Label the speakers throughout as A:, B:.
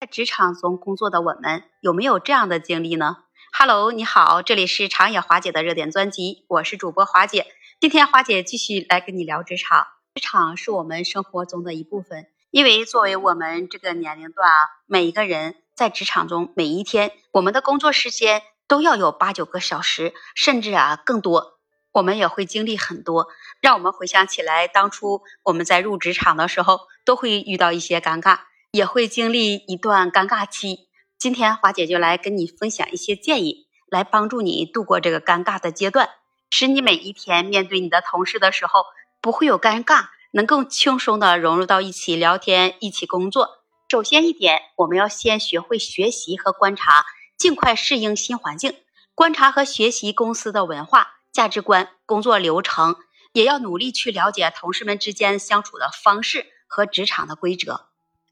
A: 在职场中工作的我们有没有这样的经历呢？Hello，你好，这里是长野华姐的热点专辑，我是主播华姐。今天华姐继续来跟你聊职场。职场是我们生活中的一部分，因为作为我们这个年龄段啊，每一个人在职场中每一天，我们的工作时间都要有八九个小时，甚至啊更多。我们也会经历很多，让我们回想起来，当初我们在入职场的时候，都会遇到一些尴尬。也会经历一段尴尬期。今天华姐就来跟你分享一些建议，来帮助你度过这个尴尬的阶段，使你每一天面对你的同事的时候不会有尴尬，能更轻松的融入到一起聊天、一起工作。首先一点，我们要先学会学习和观察，尽快适应新环境，观察和学习公司的文化、价值观、工作流程，也要努力去了解同事们之间相处的方式和职场的规则。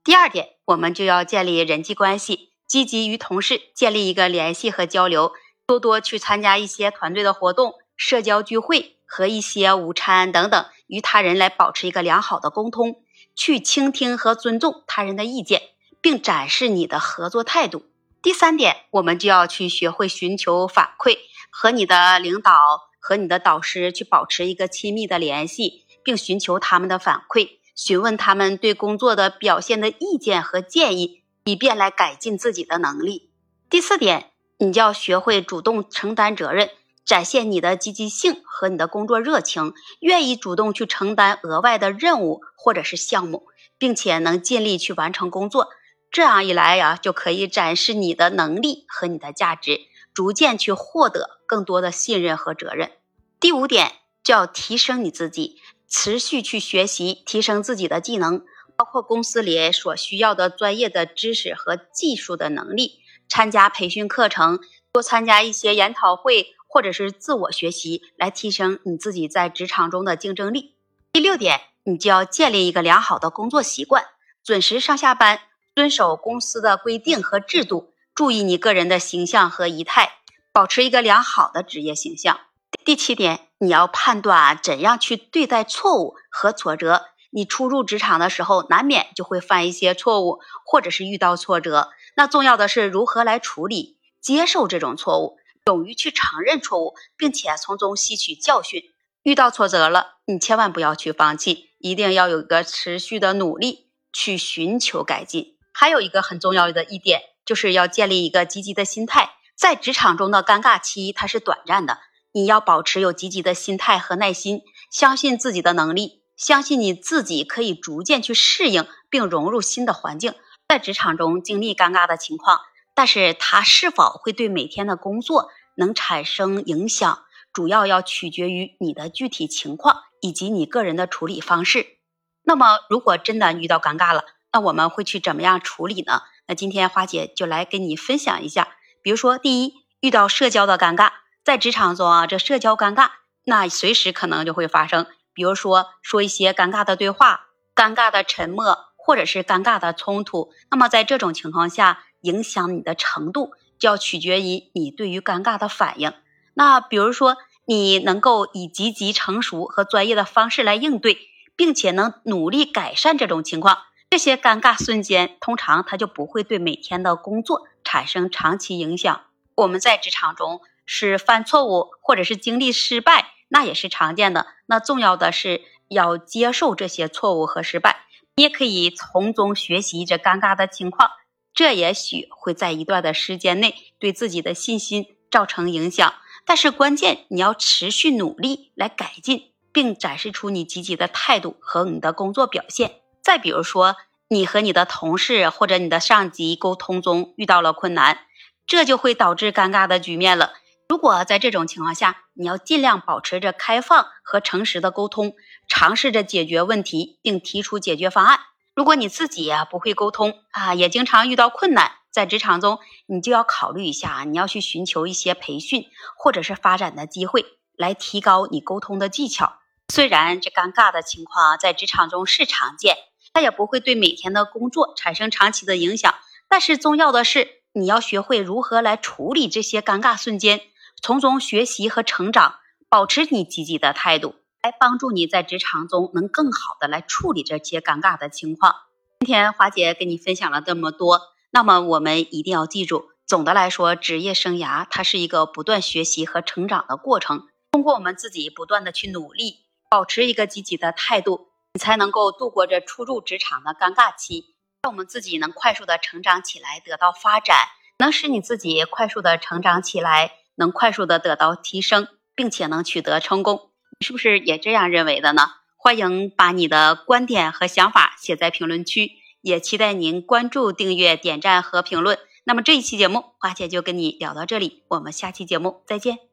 A: 第二点，我们就要建立人际关系，积极与同事建立一个联系和交流，多多去参加一些团队的活动、社交聚会和一些午餐等等，与他人来保持一个良好的沟通，去倾听和尊重他人的意见，并展示你的合作态度。第三点，我们就要去学会寻求反馈，和你的领导和你的导师去保持一个亲密的联系，并寻求他们的反馈。询问他们对工作的表现的意见和建议，以便来改进自己的能力。第四点，你就要学会主动承担责任，展现你的积极性和你的工作热情，愿意主动去承担额外的任务或者是项目，并且能尽力去完成工作。这样一来呀，就可以展示你的能力和你的价值，逐渐去获得更多的信任和责任。第五点，就要提升你自己。持续去学习，提升自己的技能，包括公司里所需要的专业的知识和技术的能力。参加培训课程，多参加一些研讨会，或者是自我学习，来提升你自己在职场中的竞争力。第六点，你就要建立一个良好的工作习惯，准时上下班，遵守公司的规定和制度，注意你个人的形象和仪态，保持一个良好的职业形象。第七点，你要判断怎样去对待错误和挫折。你初入职场的时候，难免就会犯一些错误，或者是遇到挫折。那重要的是如何来处理、接受这种错误，勇于去承认错误，并且从中吸取教训。遇到挫折了，你千万不要去放弃，一定要有一个持续的努力去寻求改进。还有一个很重要的一点，就是要建立一个积极的心态。在职场中的尴尬期，它是短暂的。你要保持有积极的心态和耐心，相信自己的能力，相信你自己可以逐渐去适应并融入新的环境。在职场中经历尴尬的情况，但是它是否会对每天的工作能产生影响，主要要取决于你的具体情况以及你个人的处理方式。那么，如果真的遇到尴尬了，那我们会去怎么样处理呢？那今天花姐就来跟你分享一下，比如说，第一，遇到社交的尴尬。在职场中啊，这社交尴尬，那随时可能就会发生。比如说，说一些尴尬的对话、尴尬的沉默，或者是尴尬的冲突。那么在这种情况下，影响你的程度就要取决于你对于尴尬的反应。那比如说，你能够以积极、成熟和专业的方式来应对，并且能努力改善这种情况，这些尴尬瞬间，通常它就不会对每天的工作产生长期影响。我们在职场中。是犯错误或者是经历失败，那也是常见的。那重要的是要接受这些错误和失败，你也可以从中学习这尴尬的情况，这也许会在一段的时间内对自己的信心造成影响。但是关键你要持续努力来改进，并展示出你积极的态度和你的工作表现。再比如说，你和你的同事或者你的上级沟通中遇到了困难，这就会导致尴尬的局面了。如果在这种情况下，你要尽量保持着开放和诚实的沟通，尝试着解决问题，并提出解决方案。如果你自己呀不会沟通啊，也经常遇到困难，在职场中，你就要考虑一下，你要去寻求一些培训或者是发展的机会，来提高你沟通的技巧。虽然这尴尬的情况在职场中是常见，它也不会对每天的工作产生长期的影响，但是重要的是，你要学会如何来处理这些尴尬瞬间。从中学习和成长，保持你积极的态度，来帮助你在职场中能更好的来处理这些尴尬的情况。今天华姐跟你分享了这么多，那么我们一定要记住，总的来说，职业生涯它是一个不断学习和成长的过程。通过我们自己不断的去努力，保持一个积极的态度，你才能够度过这初入职场的尴尬期，让我们自己能快速的成长起来，得到发展，能使你自己快速的成长起来，能快速的得到提升，并且能取得成功。你是不是也这样认为的呢？欢迎把你的观点和想法写在评论区，也期待您关注、订阅、点赞和评论。那么这一期节目，花姐就跟你聊到这里，我们下期节目再见。